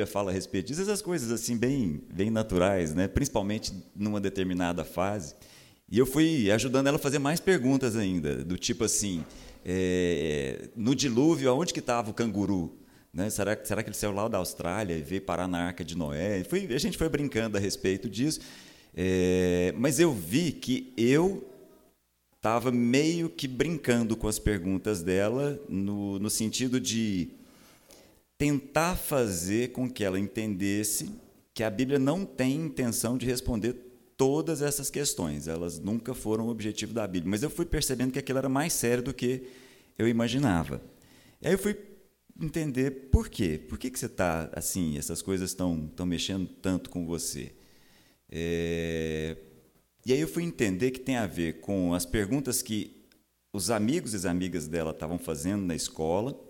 Bíblia fala a respeito disso, essas coisas assim bem, bem naturais, né? principalmente numa determinada fase. E eu fui ajudando ela a fazer mais perguntas ainda, do tipo assim, é, no dilúvio, aonde que estava o canguru? Né? Será, será que ele saiu lá da Austrália e veio parar na Arca de Noé? Fui, a gente foi brincando a respeito disso, é, mas eu vi que eu estava meio que brincando com as perguntas dela, no, no sentido de tentar fazer com que ela entendesse que a Bíblia não tem intenção de responder todas essas questões. Elas nunca foram o objetivo da Bíblia. Mas eu fui percebendo que aquilo era mais sério do que eu imaginava. E aí eu fui entender por quê. Por que, que você está assim, essas coisas estão mexendo tanto com você? É, e aí eu fui entender que tem a ver com as perguntas que os amigos e as amigas dela estavam fazendo na escola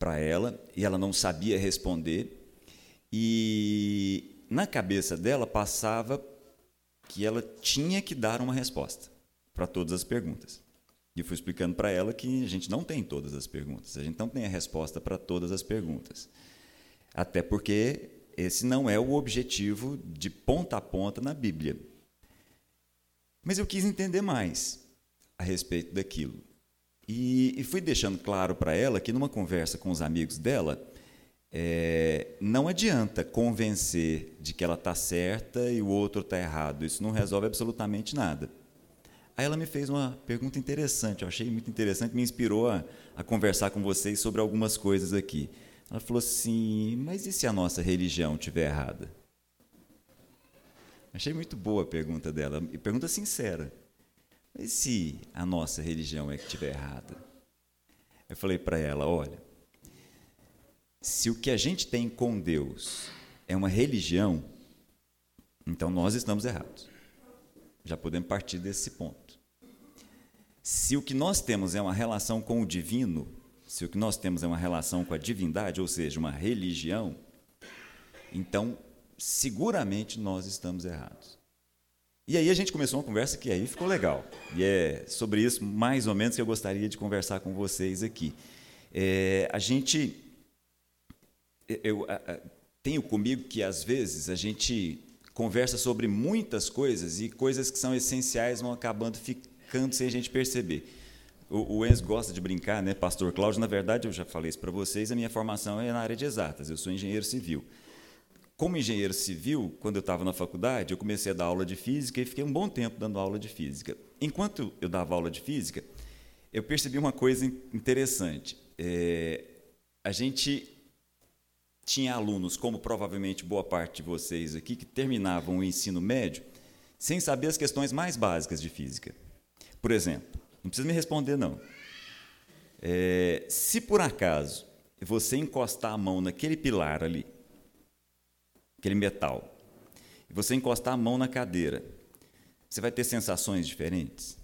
para ela e ela não sabia responder. E na cabeça dela passava que ela tinha que dar uma resposta para todas as perguntas. E fui explicando para ela que a gente não tem todas as perguntas, a gente não tem a resposta para todas as perguntas. Até porque esse não é o objetivo de ponta a ponta na Bíblia. Mas eu quis entender mais a respeito daquilo. E, e fui deixando claro para ela que, numa conversa com os amigos dela, é, não adianta convencer de que ela está certa e o outro está errado. Isso não resolve absolutamente nada. Aí ela me fez uma pergunta interessante, eu achei muito interessante, me inspirou a, a conversar com vocês sobre algumas coisas aqui. Ela falou assim: Mas e se a nossa religião estiver errada? Achei muito boa a pergunta dela, pergunta sincera. Mas se a nossa religião é que estiver errada? Eu falei para ela: olha, se o que a gente tem com Deus é uma religião, então nós estamos errados. Já podemos partir desse ponto. Se o que nós temos é uma relação com o divino, se o que nós temos é uma relação com a divindade, ou seja, uma religião, então seguramente nós estamos errados. E aí a gente começou uma conversa que aí ficou legal. E é sobre isso, mais ou menos, que eu gostaria de conversar com vocês aqui. É, a gente. Eu, eu tenho comigo que, às vezes, a gente conversa sobre muitas coisas e coisas que são essenciais vão acabando ficando sem a gente perceber. O, o Enzo gosta de brincar, né, Pastor Cláudio? Na verdade, eu já falei isso para vocês, a minha formação é na área de exatas, eu sou engenheiro civil. Como engenheiro civil, quando eu estava na faculdade, eu comecei a dar aula de física e fiquei um bom tempo dando aula de física. Enquanto eu dava aula de física, eu percebi uma coisa interessante. É, a gente tinha alunos, como provavelmente boa parte de vocês aqui, que terminavam o ensino médio sem saber as questões mais básicas de física. Por exemplo, não precisa me responder, não. É, se por acaso você encostar a mão naquele pilar ali, aquele metal, e você encostar a mão na cadeira, você vai ter sensações diferentes.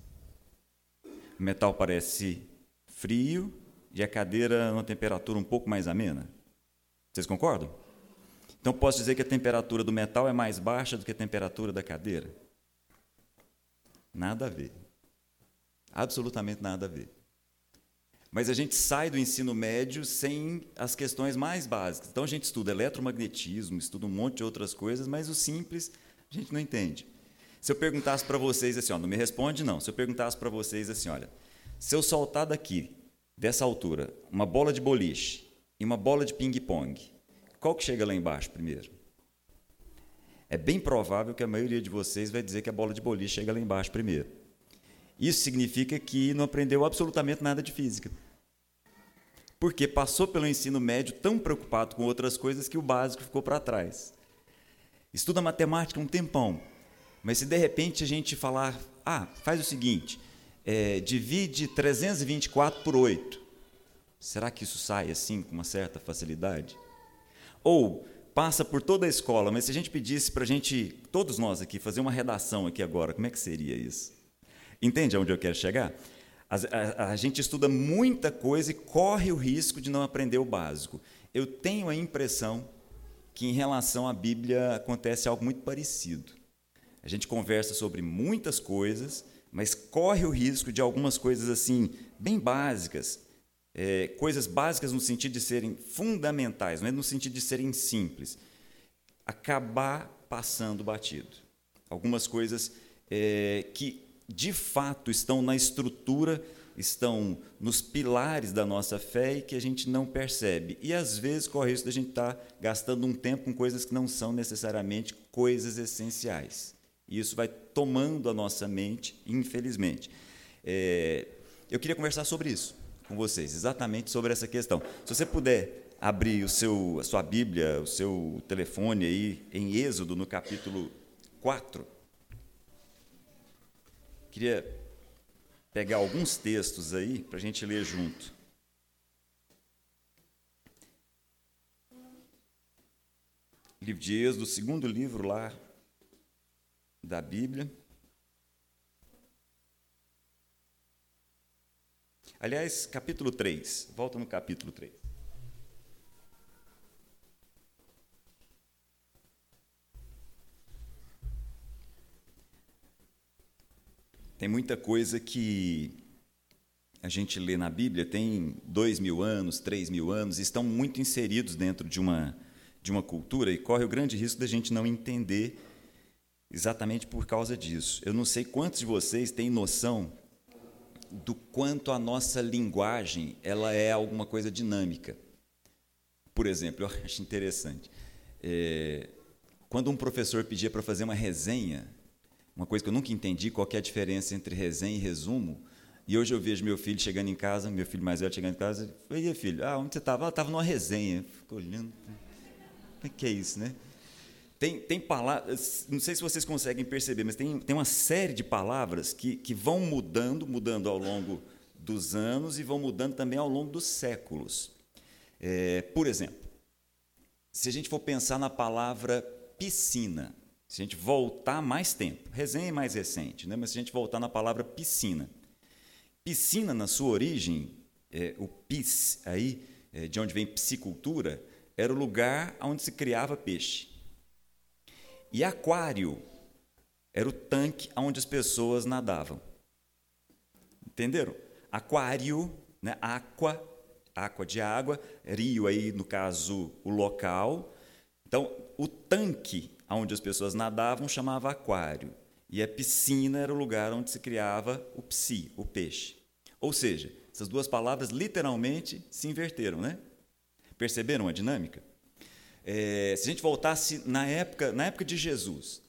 O metal parece frio e a cadeira numa temperatura um pouco mais amena. Vocês concordam? Então posso dizer que a temperatura do metal é mais baixa do que a temperatura da cadeira? Nada a ver. Absolutamente nada a ver. Mas a gente sai do ensino médio sem as questões mais básicas. Então a gente estuda eletromagnetismo, estuda um monte de outras coisas, mas o simples a gente não entende. Se eu perguntasse para vocês assim, ó, não me responde não. Se eu perguntasse para vocês assim, olha, se eu soltar daqui, dessa altura, uma bola de boliche e uma bola de ping-pong, qual que chega lá embaixo primeiro? É bem provável que a maioria de vocês vai dizer que a bola de boliche chega lá embaixo primeiro. Isso significa que não aprendeu absolutamente nada de física porque passou pelo ensino médio tão preocupado com outras coisas que o básico ficou para trás. Estuda matemática um tempão, mas se de repente a gente falar, ah, faz o seguinte, é, divide 324 por 8, será que isso sai assim com uma certa facilidade? Ou passa por toda a escola, mas se a gente pedisse para a gente, todos nós aqui, fazer uma redação aqui agora, como é que seria isso? Entende aonde eu quero chegar? A, a, a, gente estuda muita coisa e corre o risco de não aprender o básico. Eu tenho a impressão que, em relação à Bíblia, acontece algo muito parecido. A gente conversa sobre muitas coisas, mas corre o risco de algumas coisas assim, bem básicas, é, coisas básicas no sentido de serem fundamentais, não é no sentido de serem simples. Acabar passando batido. Algumas coisas é, que de fato estão na estrutura, estão nos pilares da nossa fé e que a gente não percebe. E às vezes corre isso da gente estar tá gastando um tempo com coisas que não são necessariamente coisas essenciais. E isso vai tomando a nossa mente, infelizmente. É, eu queria conversar sobre isso com vocês, exatamente sobre essa questão. Se você puder abrir o seu, a sua Bíblia, o seu telefone aí em Êxodo, no capítulo 4. Queria pegar alguns textos aí para a gente ler junto. Livro de Êxodo, segundo livro lá da Bíblia. Aliás, capítulo 3, volta no capítulo 3. Tem muita coisa que a gente lê na Bíblia, tem dois mil anos, três mil anos, estão muito inseridos dentro de uma, de uma cultura e corre o grande risco da gente não entender exatamente por causa disso. Eu não sei quantos de vocês têm noção do quanto a nossa linguagem ela é alguma coisa dinâmica. Por exemplo, eu acho interessante. É, quando um professor pedia para fazer uma resenha, uma coisa que eu nunca entendi, qual é a diferença entre resenha e resumo, e hoje eu vejo meu filho chegando em casa, meu filho mais velho chegando em casa, e aí, filho, ah, onde você estava? Ah, estava numa resenha. Fico olhando, o que é isso, né? Tem, tem palavras, não sei se vocês conseguem perceber, mas tem, tem uma série de palavras que, que vão mudando, mudando ao longo dos anos e vão mudando também ao longo dos séculos. É, por exemplo, se a gente for pensar na palavra piscina, se a gente voltar mais tempo, resenha é mais recente, né? mas se a gente voltar na palavra piscina. Piscina, na sua origem, é, o pis, aí, é, de onde vem piscicultura, era o lugar onde se criava peixe. E aquário era o tanque onde as pessoas nadavam. Entenderam? Aquário, né? aqua, aqua de água, rio aí, no caso, o local. Então, o tanque onde as pessoas nadavam chamava aquário. E a piscina era o lugar onde se criava o psi, o peixe. Ou seja, essas duas palavras literalmente se inverteram, né? Perceberam a dinâmica? É, se a gente voltasse na época, na época de Jesus,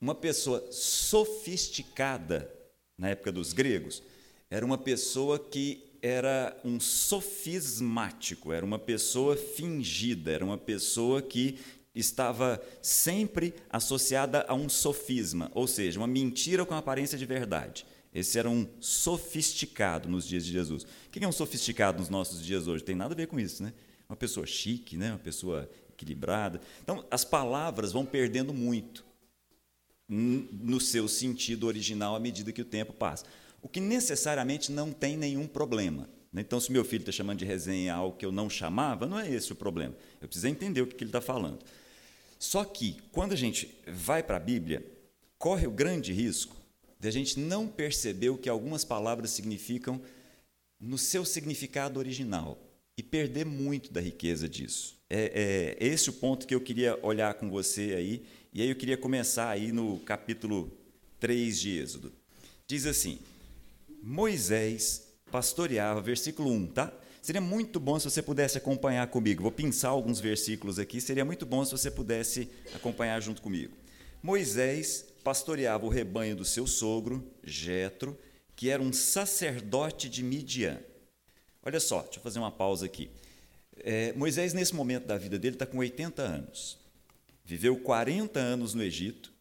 uma pessoa sofisticada, na época dos gregos, era uma pessoa que era um sofismático, era uma pessoa fingida, era uma pessoa que estava sempre associada a um sofisma, ou seja, uma mentira com aparência de verdade. Esse era um sofisticado nos dias de Jesus. O que é um sofisticado nos nossos dias hoje? Tem nada a ver com isso, né? Uma pessoa chique, né? uma pessoa equilibrada. Então, as palavras vão perdendo muito no seu sentido original à medida que o tempo passa. O que necessariamente não tem nenhum problema. Né? Então, se meu filho está chamando de resenha algo que eu não chamava, não é esse o problema. Eu preciso entender o que ele está falando. Só que, quando a gente vai para a Bíblia, corre o grande risco de a gente não perceber o que algumas palavras significam no seu significado original e perder muito da riqueza disso. É, é, esse o ponto que eu queria olhar com você aí, e aí eu queria começar aí no capítulo 3 de Êxodo. Diz assim: Moisés pastoreava, versículo 1, tá? Seria muito bom se você pudesse acompanhar comigo. Vou pensar alguns versículos aqui, seria muito bom se você pudesse acompanhar junto comigo. Moisés pastoreava o rebanho do seu sogro, Jetro, que era um sacerdote de Midian. Olha só, deixa eu fazer uma pausa aqui. É, Moisés, nesse momento da vida dele, está com 80 anos. Viveu 40 anos no Egito,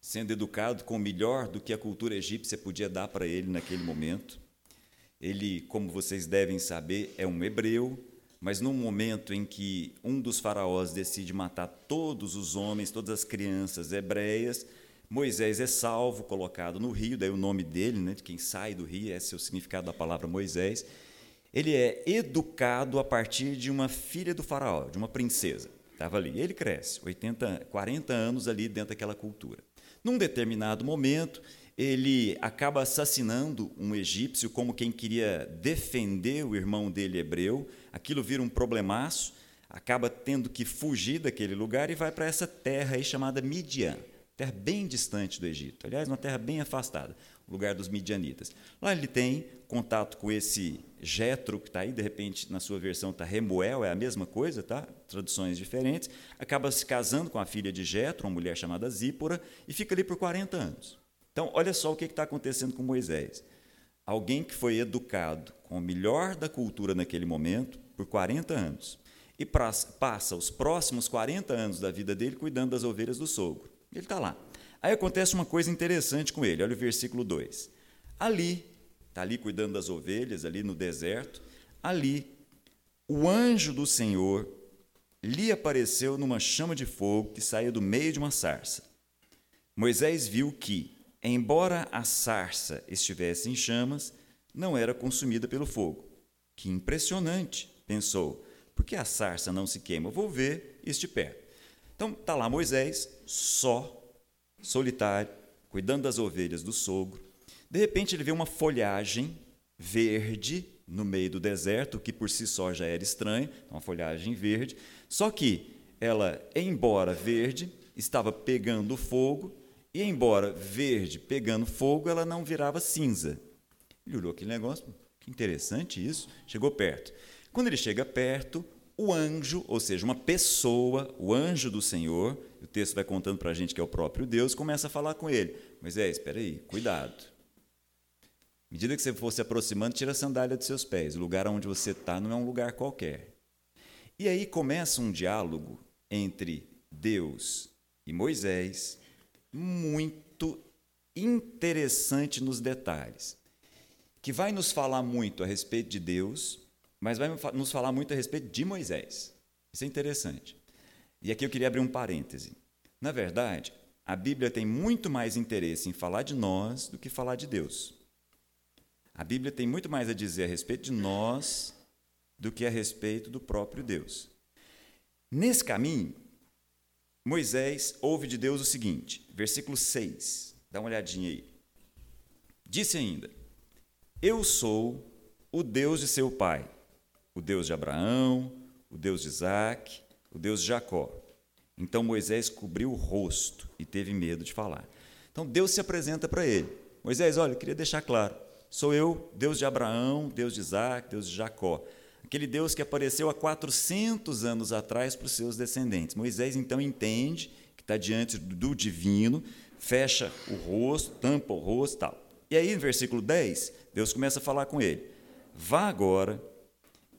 sendo educado com o melhor do que a cultura egípcia podia dar para ele naquele momento. Ele, como vocês devem saber, é um hebreu, mas num momento em que um dos faraós decide matar todos os homens, todas as crianças hebreias, Moisés é salvo, colocado no rio, daí o nome dele, né, de quem sai do rio, esse é o significado da palavra Moisés. Ele é educado a partir de uma filha do faraó, de uma princesa. Estava ali. Ele cresce, 80, 40 anos ali dentro daquela cultura. Num determinado momento, ele acaba assassinando um egípcio como quem queria defender o irmão dele hebreu. Aquilo vira um problemaço, acaba tendo que fugir daquele lugar e vai para essa terra aí chamada Midian, terra bem distante do Egito. Aliás, uma terra bem afastada, o lugar dos midianitas. Lá ele tem contato com esse Jetro que está aí, de repente na sua versão está Remuel, é a mesma coisa, tá? Traduções diferentes. Acaba se casando com a filha de Jetro, uma mulher chamada Zípora, e fica ali por 40 anos. Então, olha só o que está acontecendo com Moisés. Alguém que foi educado com o melhor da cultura naquele momento por 40 anos e passa os próximos 40 anos da vida dele cuidando das ovelhas do sogro. Ele está lá. Aí acontece uma coisa interessante com ele, olha o versículo 2. Ali, está ali cuidando das ovelhas, ali no deserto, ali, o anjo do Senhor lhe apareceu numa chama de fogo que saía do meio de uma sarça. Moisés viu que, embora a sarça estivesse em chamas, não era consumida pelo fogo. Que impressionante, pensou, porque a sarça não se queima? Vou ver de perto. Então está lá Moisés, só, solitário, cuidando das ovelhas do sogro. De repente ele vê uma folhagem verde no meio do deserto, que por si só já era estranho, uma folhagem verde, só que ela, embora verde, estava pegando fogo e, embora verde pegando fogo, ela não virava cinza. Ele olhou aquele negócio, que interessante isso, chegou perto. Quando ele chega perto, o anjo, ou seja, uma pessoa, o anjo do Senhor, o texto vai contando para a gente que é o próprio Deus, começa a falar com ele. Moisés, espera aí, cuidado. À medida que você for se aproximando, tira a sandália dos seus pés. O lugar onde você está não é um lugar qualquer. E aí começa um diálogo entre Deus e Moisés, muito interessante nos detalhes, que vai nos falar muito a respeito de Deus, mas vai nos falar muito a respeito de Moisés. Isso é interessante. E aqui eu queria abrir um parêntese. Na verdade, a Bíblia tem muito mais interesse em falar de nós do que falar de Deus. A Bíblia tem muito mais a dizer a respeito de nós do que a respeito do próprio Deus. Nesse caminho, Moisés ouve de Deus o seguinte, versículo 6, dá uma olhadinha aí. Disse ainda: Eu sou o Deus de seu pai, o Deus de Abraão, o Deus de Isaac, o Deus de Jacó. Então Moisés cobriu o rosto e teve medo de falar. Então Deus se apresenta para ele. Moisés, olha, eu queria deixar claro: sou eu, Deus de Abraão, Deus de Isaac, Deus de Jacó aquele Deus que apareceu há 400 anos atrás para os seus descendentes. Moisés então entende que está diante do divino, fecha o rosto, tampa o rosto tal. E aí, no versículo 10, Deus começa a falar com ele: Vá agora,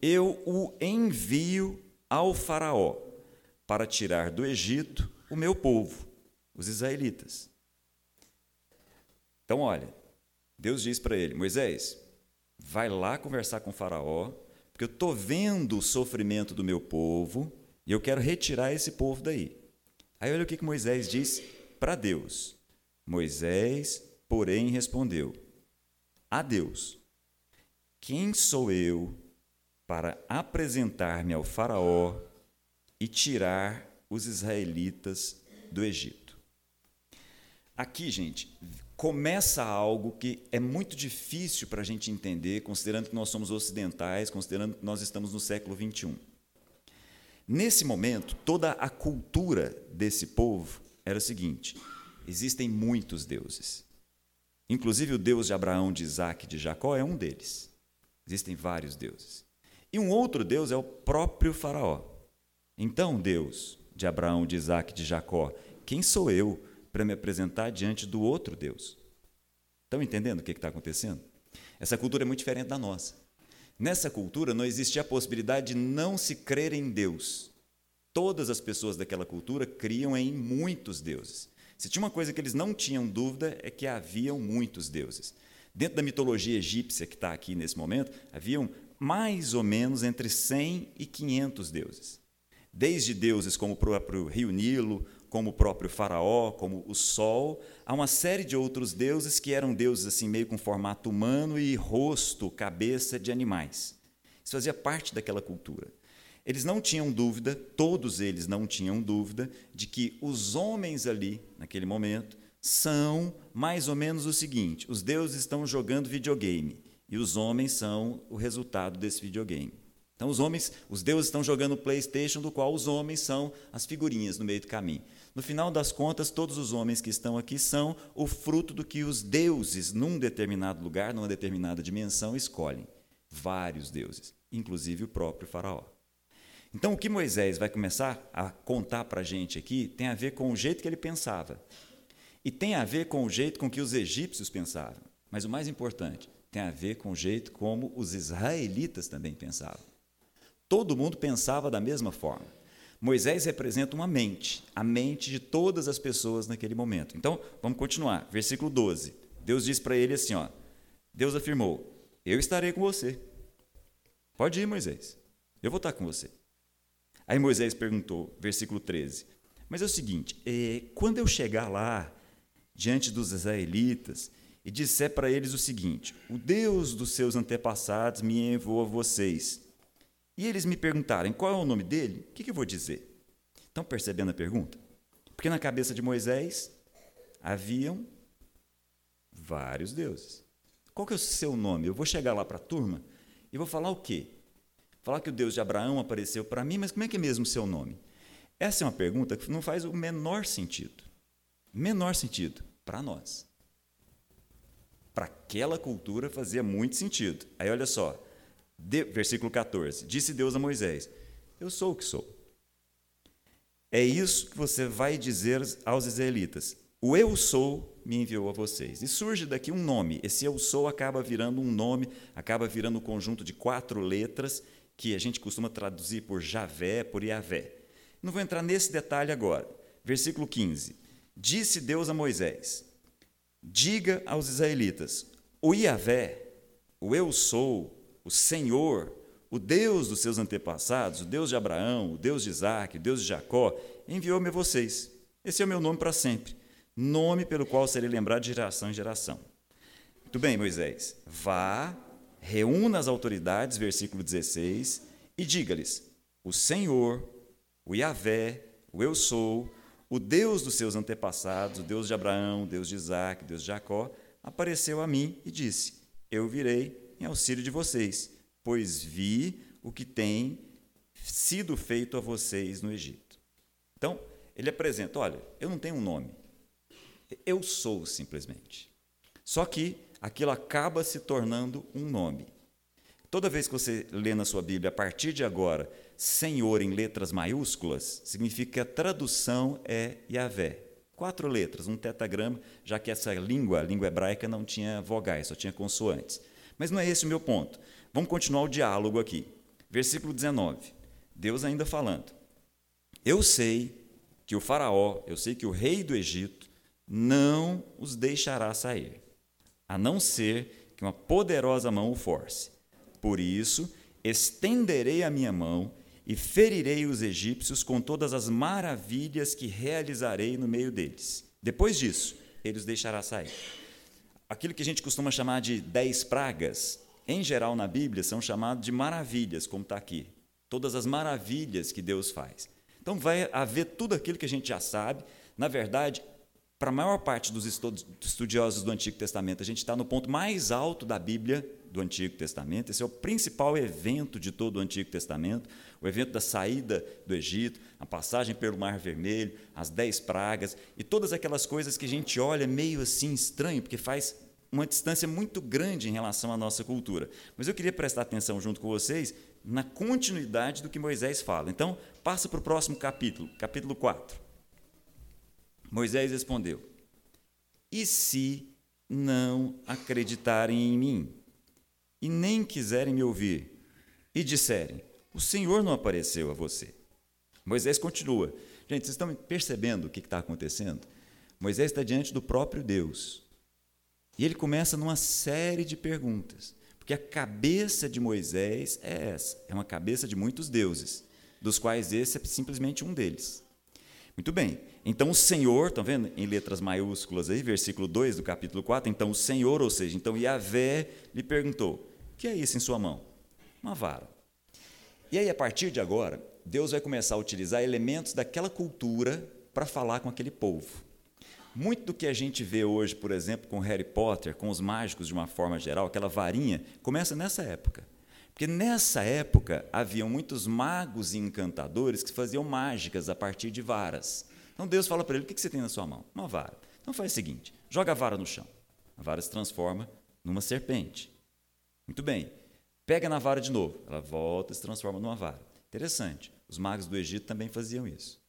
eu o envio ao Faraó para tirar do Egito o meu povo, os israelitas. Então, olha, Deus diz para ele: Moisés, vai lá conversar com o Faraó, porque eu estou vendo o sofrimento do meu povo e eu quero retirar esse povo daí. Aí olha o que, que Moisés diz para Deus. Moisés, porém, respondeu: A Deus, quem sou eu para apresentar-me ao Faraó e tirar os israelitas do Egito? Aqui, gente, começa algo que é muito difícil para a gente entender, considerando que nós somos ocidentais, considerando que nós estamos no século 21. Nesse momento, toda a cultura desse povo era o seguinte: existem muitos deuses. Inclusive o Deus de Abraão, de Isaac e de Jacó é um deles. Existem vários deuses. E um outro Deus é o próprio Faraó. Então, Deus de Abraão, de Isaac e de Jacó, quem sou eu para me apresentar diante do outro Deus. Estão entendendo o que está acontecendo? Essa cultura é muito diferente da nossa. Nessa cultura não existia a possibilidade de não se crer em Deus. Todas as pessoas daquela cultura criam em muitos deuses. Se tinha uma coisa que eles não tinham dúvida é que haviam muitos deuses. Dentro da mitologia egípcia que está aqui nesse momento, haviam mais ou menos entre 100 e 500 deuses. Desde deuses como o próprio rio Nilo, como o próprio Faraó, como o Sol, há uma série de outros deuses que eram deuses assim meio com formato humano e rosto, cabeça de animais. Isso fazia parte daquela cultura. Eles não tinham dúvida, todos eles não tinham dúvida, de que os homens ali, naquele momento, são mais ou menos o seguinte: os deuses estão jogando videogame e os homens são o resultado desse videogame. Então os homens, os deuses estão jogando PlayStation, do qual os homens são as figurinhas no meio do caminho. No final das contas, todos os homens que estão aqui são o fruto do que os deuses, num determinado lugar, numa determinada dimensão, escolhem. Vários deuses, inclusive o próprio Faraó. Então, o que Moisés vai começar a contar para a gente aqui tem a ver com o jeito que ele pensava. E tem a ver com o jeito com que os egípcios pensavam. Mas o mais importante, tem a ver com o jeito como os israelitas também pensavam. Todo mundo pensava da mesma forma. Moisés representa uma mente, a mente de todas as pessoas naquele momento. Então, vamos continuar. Versículo 12. Deus diz para ele assim: ó, Deus afirmou: Eu estarei com você. Pode ir, Moisés. Eu vou estar com você. Aí Moisés perguntou, versículo 13: Mas é o seguinte, é, quando eu chegar lá, diante dos israelitas, e disser para eles o seguinte: O Deus dos seus antepassados me enviou a vocês e eles me perguntarem qual é o nome dele, o que, que eu vou dizer? Estão percebendo a pergunta? Porque na cabeça de Moisés haviam vários deuses. Qual que é o seu nome? Eu vou chegar lá para a turma e vou falar o quê? Falar que o Deus de Abraão apareceu para mim, mas como é que é mesmo o seu nome? Essa é uma pergunta que não faz o menor sentido. Menor sentido para nós. Para aquela cultura fazia muito sentido. Aí olha só, de, versículo 14: Disse Deus a Moisés: Eu sou o que sou. É isso que você vai dizer aos israelitas: O eu sou me enviou a vocês. E surge daqui um nome. Esse eu sou acaba virando um nome, acaba virando um conjunto de quatro letras que a gente costuma traduzir por Javé, por Yahvé. Não vou entrar nesse detalhe agora. Versículo 15: Disse Deus a Moisés: Diga aos israelitas: O Yahvé, o eu sou, Senhor, o Deus dos seus antepassados, o Deus de Abraão, o Deus de Isaac, o Deus de Jacó, enviou-me a vocês. Esse é o meu nome para sempre, nome pelo qual serei lembrado de geração em geração. Muito bem, Moisés, vá, reúna as autoridades, versículo 16, e diga-lhes: O Senhor, o Yahvé, o Eu Sou, o Deus dos seus antepassados, o Deus de Abraão, o Deus de Isaac, o Deus de Jacó, apareceu a mim e disse: Eu virei em auxílio de vocês, pois vi o que tem sido feito a vocês no Egito. Então, ele apresenta: olha, eu não tenho um nome, eu sou simplesmente. Só que aquilo acaba se tornando um nome. Toda vez que você lê na sua Bíblia, a partir de agora, Senhor em letras maiúsculas, significa que a tradução é Yahvé. Quatro letras, um tetagrama, já que essa língua, a língua hebraica, não tinha vogais, só tinha consoantes. Mas não é esse o meu ponto. Vamos continuar o diálogo aqui. Versículo 19. Deus ainda falando. Eu sei que o Faraó, eu sei que o rei do Egito não os deixará sair, a não ser que uma poderosa mão o force. Por isso, estenderei a minha mão e ferirei os egípcios com todas as maravilhas que realizarei no meio deles. Depois disso, ele os deixará sair aquilo que a gente costuma chamar de dez pragas, em geral na Bíblia, são chamadas de maravilhas, como está aqui. Todas as maravilhas que Deus faz. Então vai haver tudo aquilo que a gente já sabe. Na verdade, para a maior parte dos estudiosos do Antigo Testamento, a gente está no ponto mais alto da Bíblia do Antigo Testamento. Esse é o principal evento de todo o Antigo Testamento, o evento da saída do Egito, a passagem pelo Mar Vermelho, as dez pragas e todas aquelas coisas que a gente olha meio assim estranho, porque faz uma distância muito grande em relação à nossa cultura. Mas eu queria prestar atenção junto com vocês na continuidade do que Moisés fala. Então, passa para o próximo capítulo, capítulo 4. Moisés respondeu: E se não acreditarem em mim? E nem quiserem me ouvir, e disserem: O Senhor não apareceu a você. Moisés continua. Gente, vocês estão percebendo o que está acontecendo? Moisés está diante do próprio Deus. E ele começa numa série de perguntas. Porque a cabeça de Moisés é essa: é uma cabeça de muitos deuses, dos quais esse é simplesmente um deles. Muito bem, então o Senhor, estão vendo em letras maiúsculas aí, versículo 2 do capítulo 4? Então o Senhor, ou seja, então Yahvé lhe perguntou: que é isso em sua mão? Uma vara. E aí, a partir de agora, Deus vai começar a utilizar elementos daquela cultura para falar com aquele povo. Muito do que a gente vê hoje, por exemplo, com Harry Potter, com os mágicos de uma forma geral, aquela varinha, começa nessa época. Porque nessa época haviam muitos magos e encantadores que faziam mágicas a partir de varas. Então Deus fala para ele: o que você tem na sua mão? Uma vara. Então faz o seguinte: joga a vara no chão. A vara se transforma numa serpente. Muito bem. Pega na vara de novo. Ela volta e se transforma numa vara. Interessante. Os magos do Egito também faziam isso.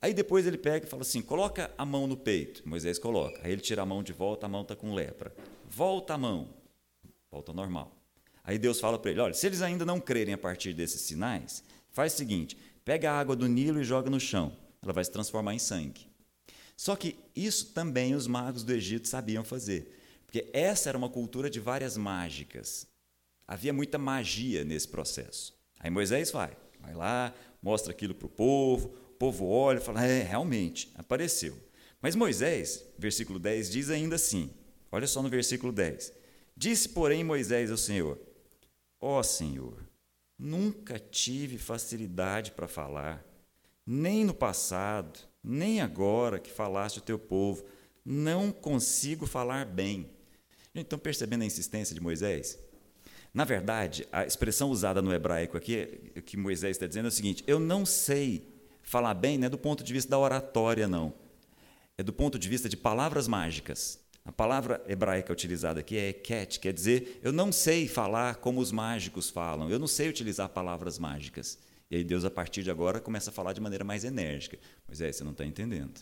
Aí depois ele pega e fala assim: coloca a mão no peito. Moisés coloca. Aí ele tira a mão de volta, a mão está com lepra. Volta a mão. Volta normal. Aí Deus fala para ele: olha, se eles ainda não crerem a partir desses sinais, faz o seguinte: pega a água do Nilo e joga no chão. Ela vai se transformar em sangue. Só que isso também os magos do Egito sabiam fazer, porque essa era uma cultura de várias mágicas. Havia muita magia nesse processo. Aí Moisés vai, vai lá, mostra aquilo para o povo, povo olha e fala: é, realmente, apareceu. Mas Moisés, versículo 10, diz ainda assim: olha só no versículo 10. Disse, porém, Moisés ao Senhor: Ó oh, Senhor, nunca tive facilidade para falar, nem no passado, nem agora que falaste o teu povo, não consigo falar bem. Então, percebendo a insistência de Moisés? Na verdade, a expressão usada no hebraico aqui, que Moisés está dizendo é o seguinte: eu não sei falar bem não é do ponto de vista da oratória, não. É do ponto de vista de palavras mágicas. A palavra hebraica utilizada aqui é eket, quer dizer, eu não sei falar como os mágicos falam, eu não sei utilizar palavras mágicas. E aí Deus, a partir de agora, começa a falar de maneira mais enérgica. Pois é, você não está entendendo.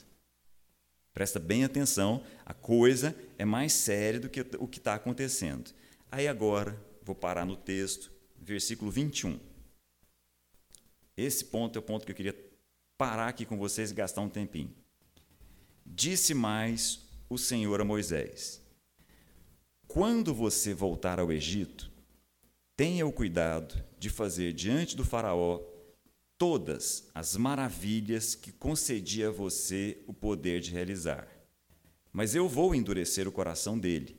Presta bem atenção, a coisa é mais séria do que o que está acontecendo. Aí agora, vou parar no texto, versículo 21. Esse ponto é o ponto que eu queria parar aqui com vocês e gastar um tempinho. Disse mais o Senhor a Moisés: Quando você voltar ao Egito, tenha o cuidado de fazer diante do Faraó todas as maravilhas que concedi a você o poder de realizar. Mas eu vou endurecer o coração dele,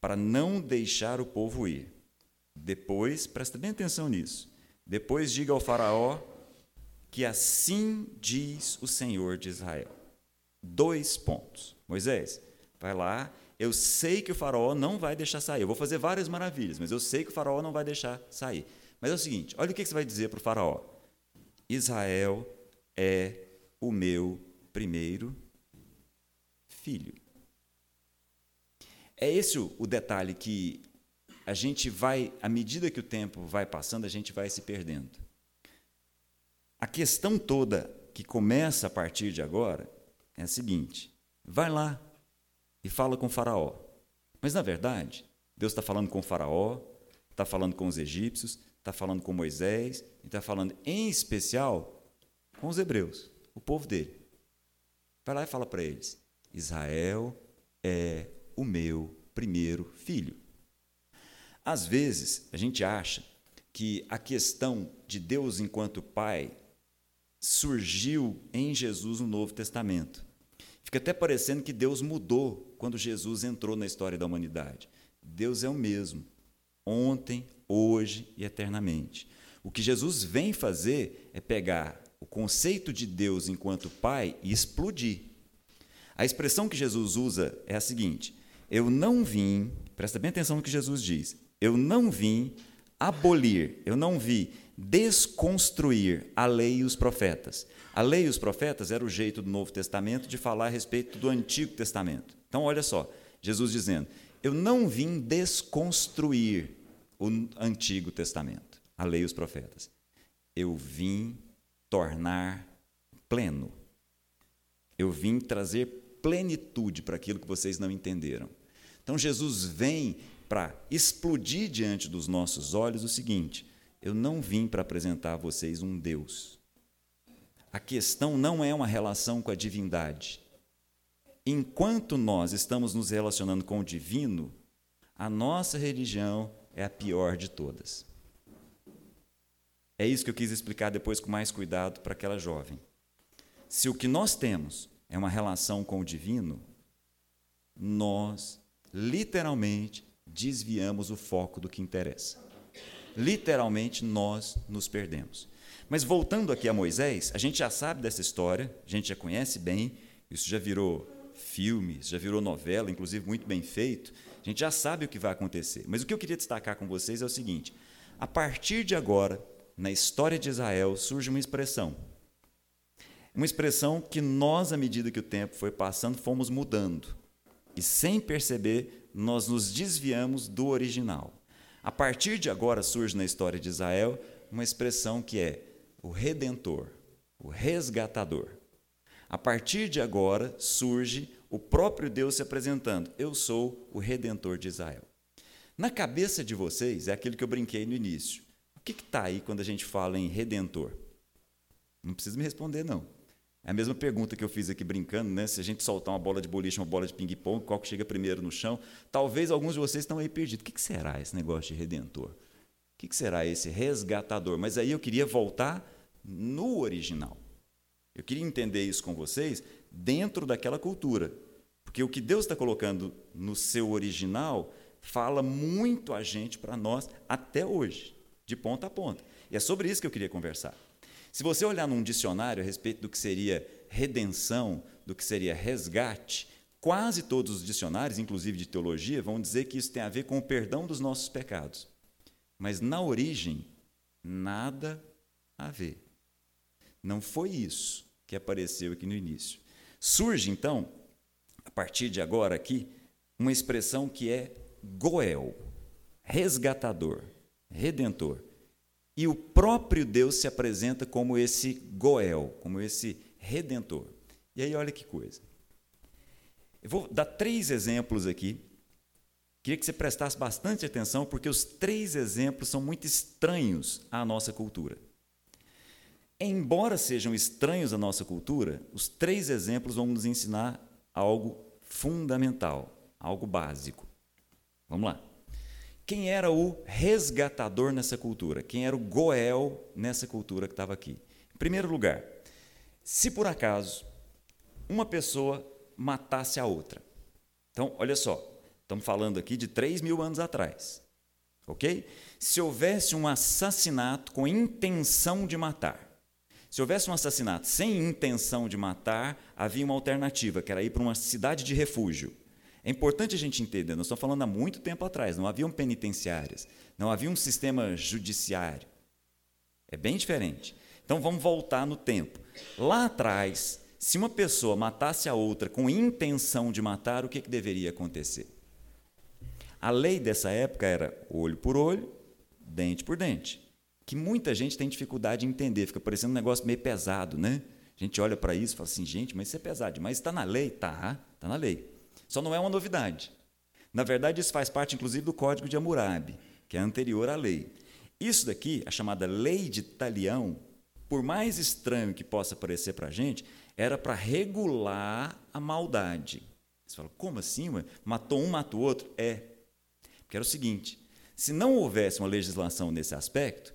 para não deixar o povo ir. Depois, presta bem atenção nisso. Depois diga ao Faraó que assim diz o Senhor de Israel. Dois pontos. Moisés, vai lá. Eu sei que o faraó não vai deixar sair. Eu vou fazer várias maravilhas, mas eu sei que o faraó não vai deixar sair. Mas é o seguinte: olha o que você vai dizer para o faraó. Israel é o meu primeiro filho. É esse o detalhe que a gente vai, à medida que o tempo vai passando, a gente vai se perdendo. A questão toda que começa a partir de agora é a seguinte: vai lá e fala com Faraó. Mas, na verdade, Deus está falando com Faraó, está falando com os egípcios, está falando com Moisés, e está falando em especial com os hebreus, o povo dele. Vai lá e fala para eles: Israel é o meu primeiro filho. Às vezes, a gente acha que a questão de Deus enquanto Pai surgiu em Jesus no Novo Testamento. Fica até parecendo que Deus mudou quando Jesus entrou na história da humanidade. Deus é o mesmo, ontem, hoje e eternamente. O que Jesus vem fazer é pegar o conceito de Deus enquanto Pai e explodir. A expressão que Jesus usa é a seguinte: Eu não vim, presta bem atenção no que Jesus diz, eu não vim abolir, eu não vi desconstruir a lei e os profetas. A lei e os profetas era o jeito do Novo Testamento de falar a respeito do Antigo Testamento. Então, olha só, Jesus dizendo: Eu não vim desconstruir o Antigo Testamento, a lei e os profetas. Eu vim tornar pleno. Eu vim trazer plenitude para aquilo que vocês não entenderam. Então, Jesus vem para explodir diante dos nossos olhos o seguinte: eu não vim para apresentar a vocês um Deus. A questão não é uma relação com a divindade. Enquanto nós estamos nos relacionando com o divino, a nossa religião é a pior de todas. É isso que eu quis explicar depois com mais cuidado para aquela jovem. Se o que nós temos é uma relação com o divino, nós literalmente desviamos o foco do que interessa literalmente nós nos perdemos. Mas voltando aqui a Moisés, a gente já sabe dessa história, a gente já conhece bem, isso já virou filme, já virou novela, inclusive muito bem feito. A gente já sabe o que vai acontecer. Mas o que eu queria destacar com vocês é o seguinte: a partir de agora, na história de Israel, surge uma expressão. Uma expressão que nós, à medida que o tempo foi passando, fomos mudando. E sem perceber, nós nos desviamos do original. A partir de agora surge na história de Israel uma expressão que é o redentor, o resgatador. A partir de agora surge o próprio Deus se apresentando: Eu sou o redentor de Israel. Na cabeça de vocês, é aquilo que eu brinquei no início. O que está aí quando a gente fala em redentor? Não precisa me responder, não. É a mesma pergunta que eu fiz aqui brincando, né? Se a gente soltar uma bola de boliche, uma bola de ping-pong, qual que chega primeiro no chão? Talvez alguns de vocês estão aí perdidos. O que será esse negócio de redentor? O que será esse resgatador? Mas aí eu queria voltar no original. Eu queria entender isso com vocês dentro daquela cultura. Porque o que Deus está colocando no seu original fala muito a gente para nós até hoje, de ponta a ponta. E é sobre isso que eu queria conversar. Se você olhar num dicionário a respeito do que seria redenção, do que seria resgate, quase todos os dicionários, inclusive de teologia, vão dizer que isso tem a ver com o perdão dos nossos pecados. Mas na origem, nada a ver. Não foi isso que apareceu aqui no início. Surge, então, a partir de agora aqui, uma expressão que é Goel, resgatador, redentor. E o próprio Deus se apresenta como esse Goel, como esse redentor. E aí, olha que coisa. Eu vou dar três exemplos aqui. Queria que você prestasse bastante atenção, porque os três exemplos são muito estranhos à nossa cultura. Embora sejam estranhos à nossa cultura, os três exemplos vão nos ensinar algo fundamental, algo básico. Vamos lá. Quem era o resgatador nessa cultura? Quem era o Goel nessa cultura que estava aqui? Em primeiro lugar, se por acaso uma pessoa matasse a outra. Então, olha só, estamos falando aqui de 3 mil anos atrás. Ok? Se houvesse um assassinato com intenção de matar, se houvesse um assassinato sem intenção de matar, havia uma alternativa, que era ir para uma cidade de refúgio. É importante a gente entender, nós estamos falando há muito tempo atrás, não haviam penitenciárias, não havia um sistema judiciário. É bem diferente. Então vamos voltar no tempo. Lá atrás, se uma pessoa matasse a outra com intenção de matar, o que, que deveria acontecer? A lei dessa época era olho por olho, dente por dente que muita gente tem dificuldade de entender, fica parecendo um negócio meio pesado, né? A gente olha para isso e fala assim, gente, mas isso é pesado, mas está na lei? Tá, está na lei. Só não é uma novidade. Na verdade, isso faz parte, inclusive, do Código de Hammurabi, que é anterior à lei. Isso daqui, a chamada Lei de Talião, por mais estranho que possa parecer para a gente, era para regular a maldade. Você fala, como assim? Ué? Matou um, mata o outro? É. Porque era o seguinte: se não houvesse uma legislação nesse aspecto,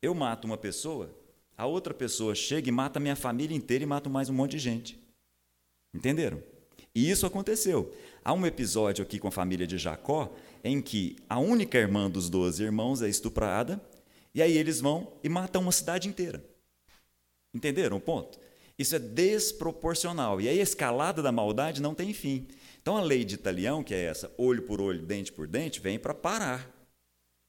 eu mato uma pessoa, a outra pessoa chega e mata minha família inteira e mata mais um monte de gente. Entenderam? E isso aconteceu. Há um episódio aqui com a família de Jacó em que a única irmã dos doze irmãos é estuprada e aí eles vão e matam uma cidade inteira. Entenderam o ponto? Isso é desproporcional. E a escalada da maldade não tem fim. Então a lei de Italião, que é essa, olho por olho, dente por dente, vem para parar.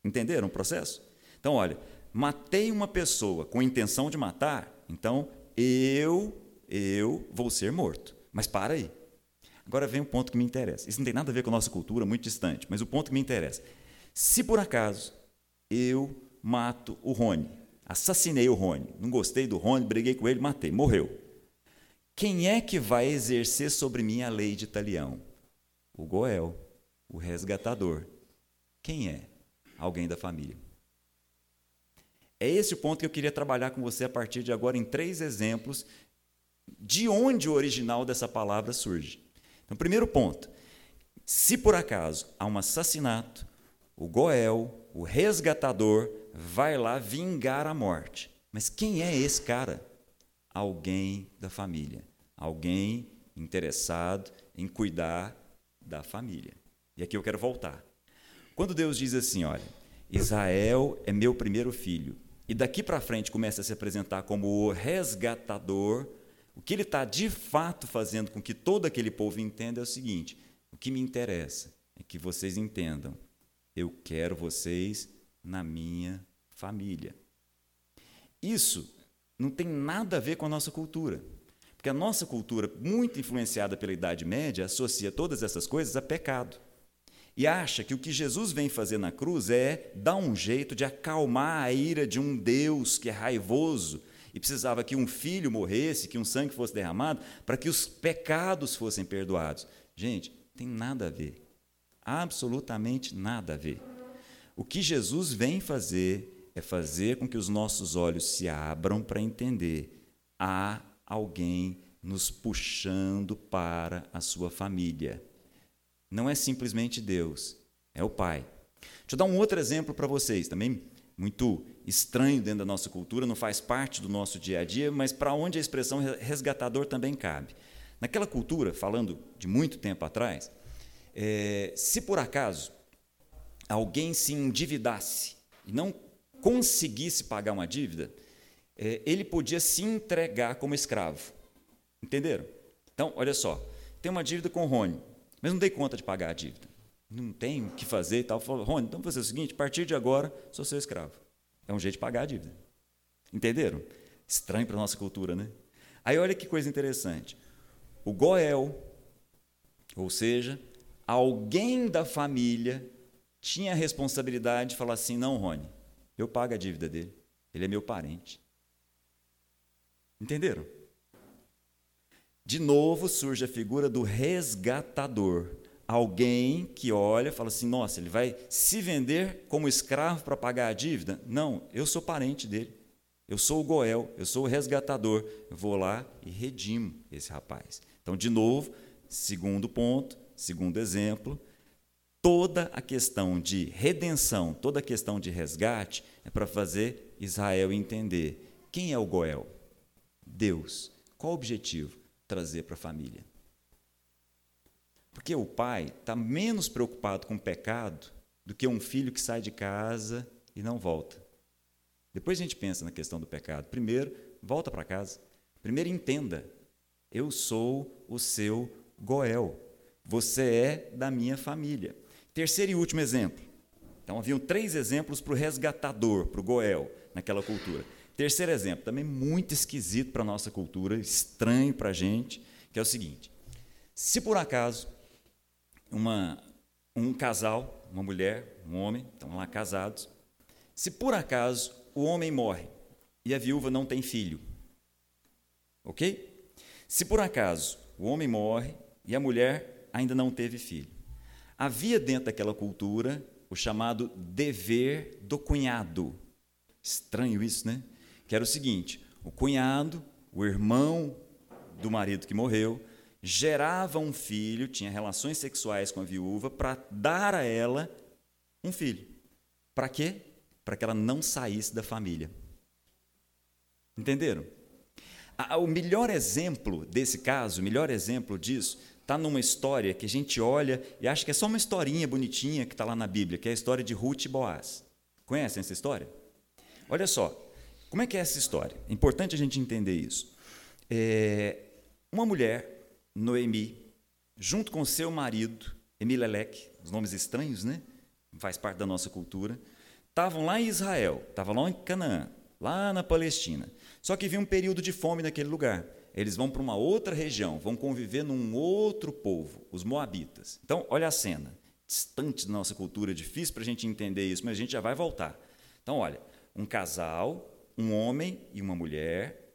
Entenderam o processo? Então, olha, matei uma pessoa com intenção de matar, então eu, eu vou ser morto. Mas para aí. Agora vem um ponto que me interessa. Isso não tem nada a ver com a nossa cultura, muito distante, mas o ponto que me interessa. Se por acaso eu mato o Rony, assassinei o Rony, não gostei do Rony, briguei com ele, matei, morreu. Quem é que vai exercer sobre mim a lei de Talião? O Goel, o resgatador. Quem é? Alguém da família. É esse o ponto que eu queria trabalhar com você a partir de agora em três exemplos de onde o original dessa palavra surge. Então, primeiro ponto: se por acaso há um assassinato, o Goel, o resgatador, vai lá vingar a morte. Mas quem é esse cara? Alguém da família, alguém interessado em cuidar da família. E aqui eu quero voltar. Quando Deus diz assim, olha, Israel é meu primeiro filho, e daqui para frente começa a se apresentar como o resgatador, O que ele está de fato fazendo com que todo aquele povo entenda é o seguinte: o que me interessa é que vocês entendam, eu quero vocês na minha família. Isso não tem nada a ver com a nossa cultura. Porque a nossa cultura, muito influenciada pela Idade Média, associa todas essas coisas a pecado. E acha que o que Jesus vem fazer na cruz é dar um jeito de acalmar a ira de um Deus que é raivoso e precisava que um filho morresse, que um sangue fosse derramado, para que os pecados fossem perdoados. Gente, tem nada a ver. Absolutamente nada a ver. O que Jesus vem fazer é fazer com que os nossos olhos se abram para entender: há alguém nos puxando para a sua família. Não é simplesmente Deus, é o Pai. Deixa eu dar um outro exemplo para vocês, também muito estranho dentro da nossa cultura, não faz parte do nosso dia a dia, mas para onde a expressão resgatador também cabe. Naquela cultura, falando de muito tempo atrás, é, se por acaso alguém se endividasse e não conseguisse pagar uma dívida, é, ele podia se entregar como escravo. Entenderam? Então, olha só, tem uma dívida com o Rony, mas não dei conta de pagar a dívida. Não tem o que fazer e tal. Falou, Rony, então vamos fazer o seguinte: a partir de agora, sou seu escravo. É um jeito de pagar a dívida. Entenderam? Estranho para a nossa cultura, né? Aí olha que coisa interessante. O Goel, ou seja, alguém da família tinha a responsabilidade de falar assim: não, Rony, eu pago a dívida dele. Ele é meu parente. Entenderam? De novo surge a figura do resgatador. Alguém que olha fala assim: nossa, ele vai se vender como escravo para pagar a dívida? Não, eu sou parente dele. Eu sou o Goel, eu sou o resgatador. Eu vou lá e redimo esse rapaz. Então, de novo, segundo ponto, segundo exemplo, toda a questão de redenção, toda a questão de resgate é para fazer Israel entender quem é o Goel. Deus. Qual o objetivo? Trazer para a família. Porque o pai está menos preocupado com o pecado do que um filho que sai de casa e não volta. Depois a gente pensa na questão do pecado. Primeiro, volta para casa. Primeiro, entenda: eu sou o seu Goel. Você é da minha família. Terceiro e último exemplo. Então, haviam três exemplos para o resgatador, para o Goel, naquela cultura. Terceiro exemplo, também muito esquisito para a nossa cultura, estranho para a gente, que é o seguinte: se por acaso uma, um casal, uma mulher, um homem, estão lá casados, se por acaso o homem morre e a viúva não tem filho, ok? Se por acaso o homem morre e a mulher ainda não teve filho, havia dentro daquela cultura o chamado dever do cunhado. Estranho isso, né? Que era o seguinte: o cunhado, o irmão do marido que morreu, gerava um filho, tinha relações sexuais com a viúva para dar a ela um filho. Para quê? Para que ela não saísse da família. Entenderam? O melhor exemplo desse caso, o melhor exemplo disso, está numa história que a gente olha e acha que é só uma historinha bonitinha que está lá na Bíblia, que é a história de Ruth e Boaz. Conhecem essa história? Olha só, como é que é essa história? É importante a gente entender isso. É, uma mulher, Noemi, junto com seu marido, Emileleque, os nomes estranhos, né? Faz parte da nossa cultura. Estavam lá em Israel, estavam lá em Canaã, lá na Palestina. Só que havia um período de fome naquele lugar. Eles vão para uma outra região, vão conviver num outro povo, os Moabitas. Então, olha a cena. Distante da nossa cultura, difícil para a gente entender isso, mas a gente já vai voltar. Então, olha, um casal um homem e uma mulher,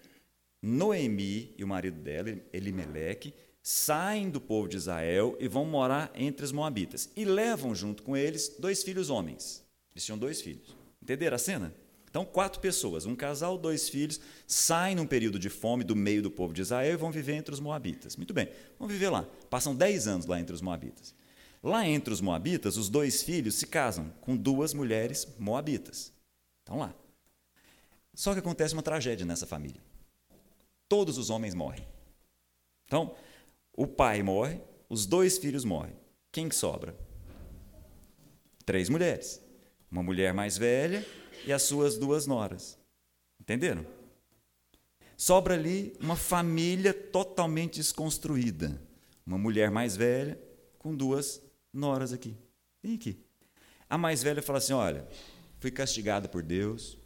Noemi e o marido dela, Elimeleque, saem do povo de Israel e vão morar entre os moabitas. E levam junto com eles dois filhos homens. Eles tinham dois filhos. Entenderam a cena? Então, quatro pessoas, um casal, dois filhos, saem num período de fome do meio do povo de Israel e vão viver entre os moabitas. Muito bem, vão viver lá. Passam dez anos lá entre os moabitas. Lá entre os moabitas, os dois filhos se casam com duas mulheres moabitas. Estão lá. Só que acontece uma tragédia nessa família. Todos os homens morrem. Então, o pai morre, os dois filhos morrem. Quem que sobra? Três mulheres. Uma mulher mais velha e as suas duas noras. Entenderam? Sobra ali uma família totalmente desconstruída. Uma mulher mais velha com duas noras aqui. Vem aqui. A mais velha fala assim: Olha, fui castigada por Deus,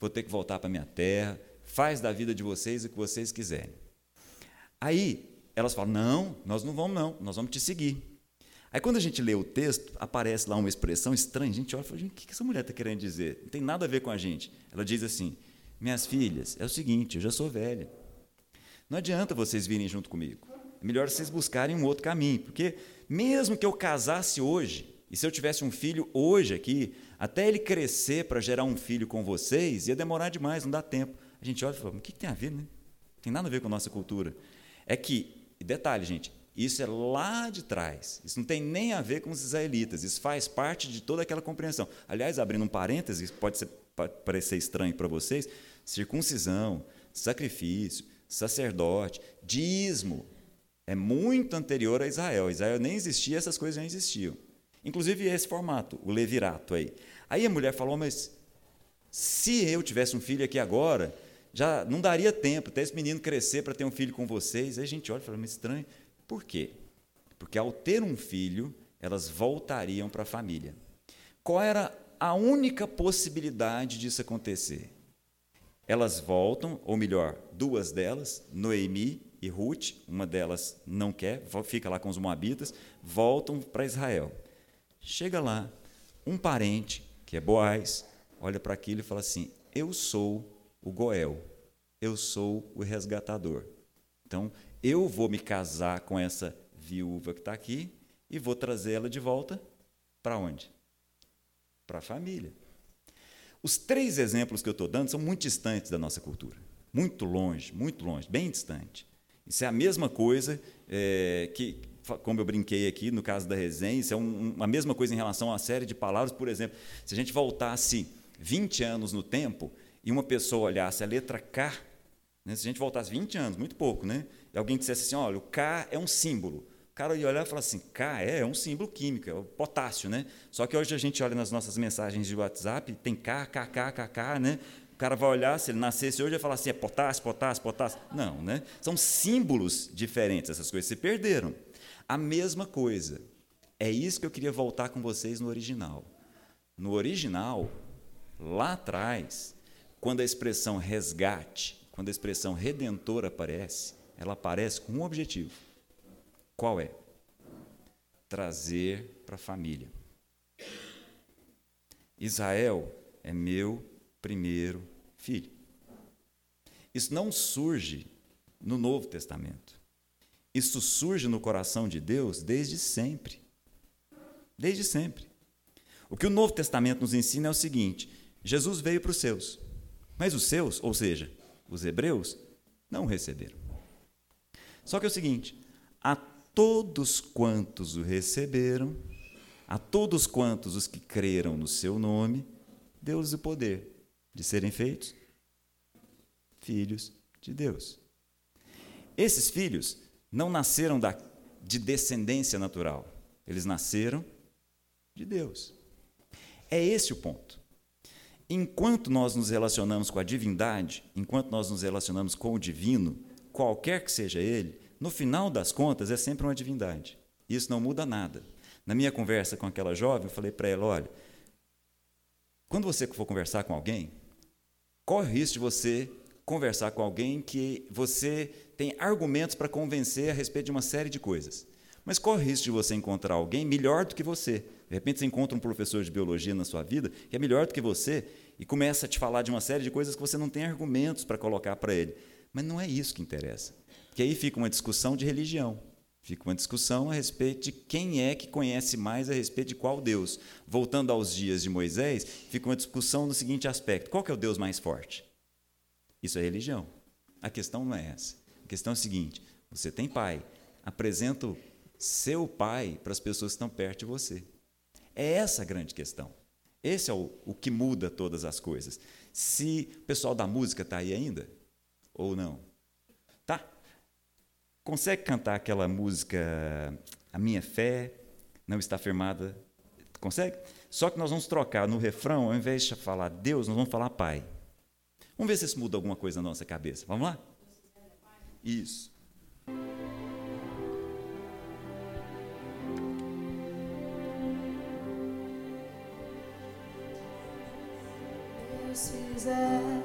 vou ter que voltar para minha terra, faz da vida de vocês o que vocês quiserem. Aí elas falam: Não, nós não vamos, não, nós vamos te seguir. Aí quando a gente lê o texto, aparece lá uma expressão estranha, a gente olha e fala: O que essa mulher está querendo dizer? Não tem nada a ver com a gente. Ela diz assim: Minhas filhas, é o seguinte, eu já sou velha. Não adianta vocês virem junto comigo. É melhor vocês buscarem um outro caminho, porque mesmo que eu casasse hoje, e se eu tivesse um filho hoje aqui, até ele crescer para gerar um filho com vocês, ia demorar demais, não dá tempo. A gente olha e fala, o que, que tem a ver, né? Não tem nada a ver com a nossa cultura. É que, detalhe, gente, isso é lá de trás. Isso não tem nem a ver com os israelitas. Isso faz parte de toda aquela compreensão. Aliás, abrindo um parênteses, pode ser, parecer estranho para vocês: circuncisão, sacrifício, sacerdote, dízimo. É muito anterior a Israel. Israel nem existia, essas coisas já existiam. Inclusive esse formato, o levirato aí. Aí a mulher falou, mas se eu tivesse um filho aqui agora, já não daria tempo até esse menino crescer para ter um filho com vocês. Aí a gente olha e fala, mas estranho. Por quê? Porque ao ter um filho, elas voltariam para a família. Qual era a única possibilidade disso acontecer? Elas voltam, ou melhor, duas delas, Noemi e Ruth, uma delas não quer, fica lá com os moabitas, voltam para Israel. Chega lá, um parente, que é Boaz, olha para aquilo e fala assim: Eu sou o Goel, eu sou o resgatador. Então, eu vou me casar com essa viúva que está aqui e vou trazê-la de volta para onde? Para a família. Os três exemplos que eu estou dando são muito distantes da nossa cultura. Muito longe, muito longe, bem distante. Isso é a mesma coisa é, que, como eu brinquei aqui no caso da resenha, isso é um, a mesma coisa em relação uma série de palavras. Por exemplo, se a gente voltasse 20 anos no tempo e uma pessoa olhasse a letra K, né, se a gente voltasse 20 anos, muito pouco, né, e alguém dissesse assim: olha, o K é um símbolo. O cara ia olhar e falar assim: K é, é um símbolo químico, é o potássio. Né? Só que hoje a gente olha nas nossas mensagens de WhatsApp, tem K, K, K, K, K, né? O cara vai olhar, se ele nascesse hoje, vai falar assim: é potássio, potássio, potássio. Não, né? São símbolos diferentes, essas coisas se perderam. A mesma coisa. É isso que eu queria voltar com vocês no original. No original, lá atrás, quando a expressão resgate, quando a expressão redentor aparece, ela aparece com um objetivo. Qual é? Trazer para a família. Israel é meu primeiro filho. Isso não surge no Novo Testamento. Isso surge no coração de Deus desde sempre. Desde sempre. O que o Novo Testamento nos ensina é o seguinte: Jesus veio para os seus, mas os seus, ou seja, os hebreus, não o receberam. Só que é o seguinte: a todos quantos o receberam, a todos quantos os que creram no seu nome, deu-lhes o poder de serem feitos filhos de Deus. Esses filhos não nasceram da, de descendência natural, eles nasceram de Deus. É esse o ponto. Enquanto nós nos relacionamos com a divindade, enquanto nós nos relacionamos com o divino, qualquer que seja ele, no final das contas é sempre uma divindade. Isso não muda nada. Na minha conversa com aquela jovem, eu falei para ela: olha, quando você for conversar com alguém, corre o risco de você conversar com alguém que você tem argumentos para convencer a respeito de uma série de coisas. Mas corre o risco de você encontrar alguém melhor do que você. De repente você encontra um professor de biologia na sua vida que é melhor do que você e começa a te falar de uma série de coisas que você não tem argumentos para colocar para ele. Mas não é isso que interessa. Porque aí fica uma discussão de religião. Fica uma discussão a respeito de quem é que conhece mais a respeito de qual Deus. Voltando aos dias de Moisés, fica uma discussão no seguinte aspecto: qual é o Deus mais forte? Isso é religião. A questão não é essa. A questão é a seguinte: você tem pai, apresenta o seu pai para as pessoas que estão perto de você. É essa a grande questão. Esse é o, o que muda todas as coisas. Se o pessoal da música está aí ainda, ou não? Tá? Consegue cantar aquela música A Minha Fé Não Está Firmada? Consegue? Só que nós vamos trocar no refrão, ao invés de falar Deus, nós vamos falar Pai. Vamos ver se isso muda alguma coisa na nossa cabeça. Vamos lá? Isso. Deus fizer,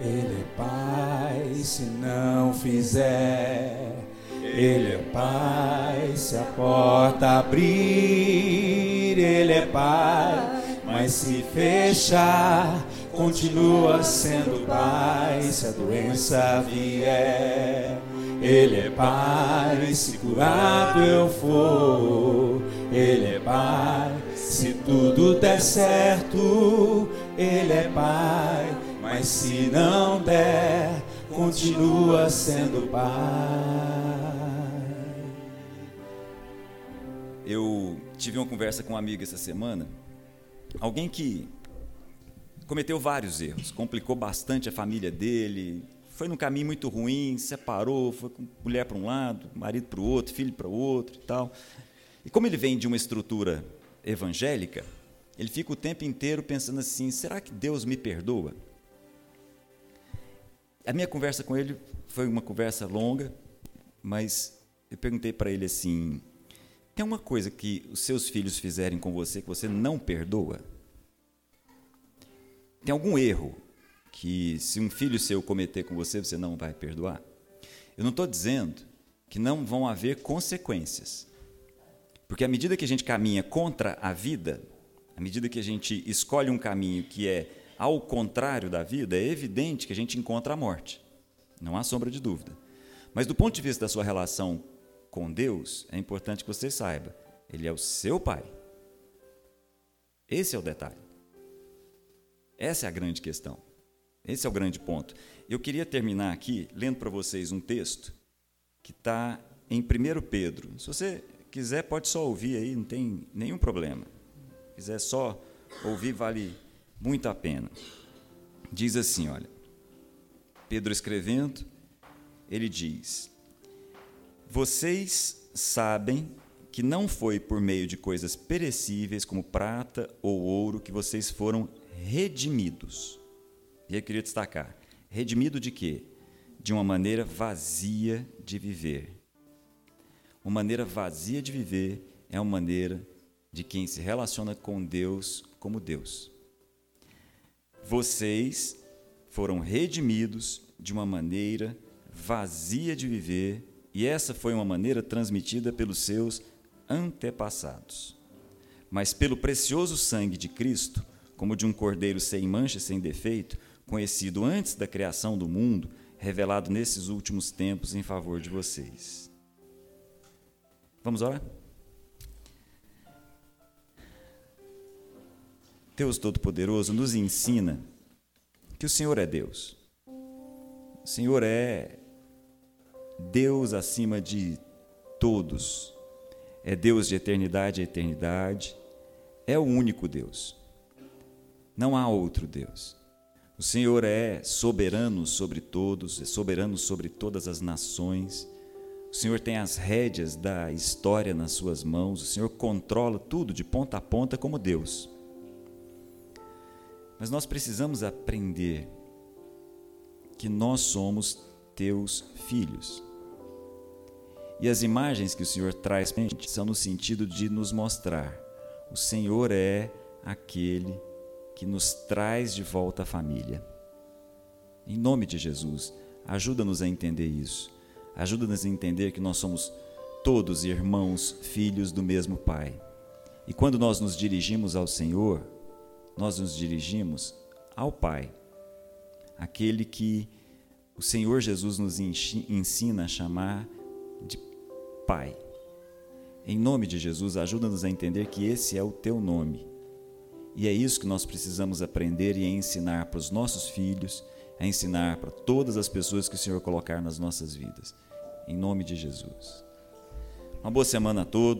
Ele é Pai se não fizer. Ele é Pai se a porta abrir. Ele é Pai, mas se fechar, continua sendo Pai se a doença vier. Ele é Pai, se curado eu for. Ele é Pai, se tudo der certo. Ele é Pai, mas se não der, continua sendo Pai. Eu tive uma conversa com um amigo essa semana, alguém que cometeu vários erros, complicou bastante a família dele, foi num caminho muito ruim, separou, foi com mulher para um lado, marido para o outro, filho para o outro e tal. E como ele vem de uma estrutura evangélica, ele fica o tempo inteiro pensando assim: será que Deus me perdoa? A minha conversa com ele foi uma conversa longa, mas eu perguntei para ele assim: tem uma coisa que os seus filhos fizerem com você que você não perdoa? Tem algum erro que, se um filho seu cometer com você, você não vai perdoar? Eu não estou dizendo que não vão haver consequências. Porque à medida que a gente caminha contra a vida, à medida que a gente escolhe um caminho que é ao contrário da vida, é evidente que a gente encontra a morte. Não há sombra de dúvida. Mas do ponto de vista da sua relação com Deus, é importante que você saiba, Ele é o seu Pai. Esse é o detalhe. Essa é a grande questão. Esse é o grande ponto. Eu queria terminar aqui lendo para vocês um texto que está em 1 Pedro. Se você quiser, pode só ouvir aí, não tem nenhum problema quiser só ouvir, vale muito a pena. Diz assim: olha, Pedro escrevendo, ele diz: Vocês sabem que não foi por meio de coisas perecíveis como prata ou ouro que vocês foram redimidos. E eu queria destacar: redimido de quê? De uma maneira vazia de viver. Uma maneira vazia de viver é uma maneira de quem se relaciona com Deus como Deus. Vocês foram redimidos de uma maneira vazia de viver, e essa foi uma maneira transmitida pelos seus antepassados. Mas pelo precioso sangue de Cristo, como de um cordeiro sem mancha sem defeito, conhecido antes da criação do mundo, revelado nesses últimos tempos em favor de vocês. Vamos orar? Deus Todo-Poderoso nos ensina que o Senhor é Deus. O Senhor é Deus acima de todos. É Deus de eternidade a eternidade. É o único Deus. Não há outro Deus. O Senhor é soberano sobre todos, é soberano sobre todas as nações. O Senhor tem as rédeas da história nas suas mãos. O Senhor controla tudo de ponta a ponta como Deus. Mas nós precisamos aprender que nós somos teus filhos. E as imagens que o Senhor traz para a gente são no sentido de nos mostrar: o Senhor é aquele que nos traz de volta à família. Em nome de Jesus, ajuda-nos a entender isso. Ajuda-nos a entender que nós somos todos irmãos, filhos do mesmo Pai. E quando nós nos dirigimos ao Senhor, nós nos dirigimos ao Pai, aquele que o Senhor Jesus nos ensina a chamar de Pai. Em nome de Jesus, ajuda-nos a entender que esse é o teu nome. E é isso que nós precisamos aprender e ensinar para os nossos filhos, a ensinar para todas as pessoas que o Senhor colocar nas nossas vidas. Em nome de Jesus. Uma boa semana a todos.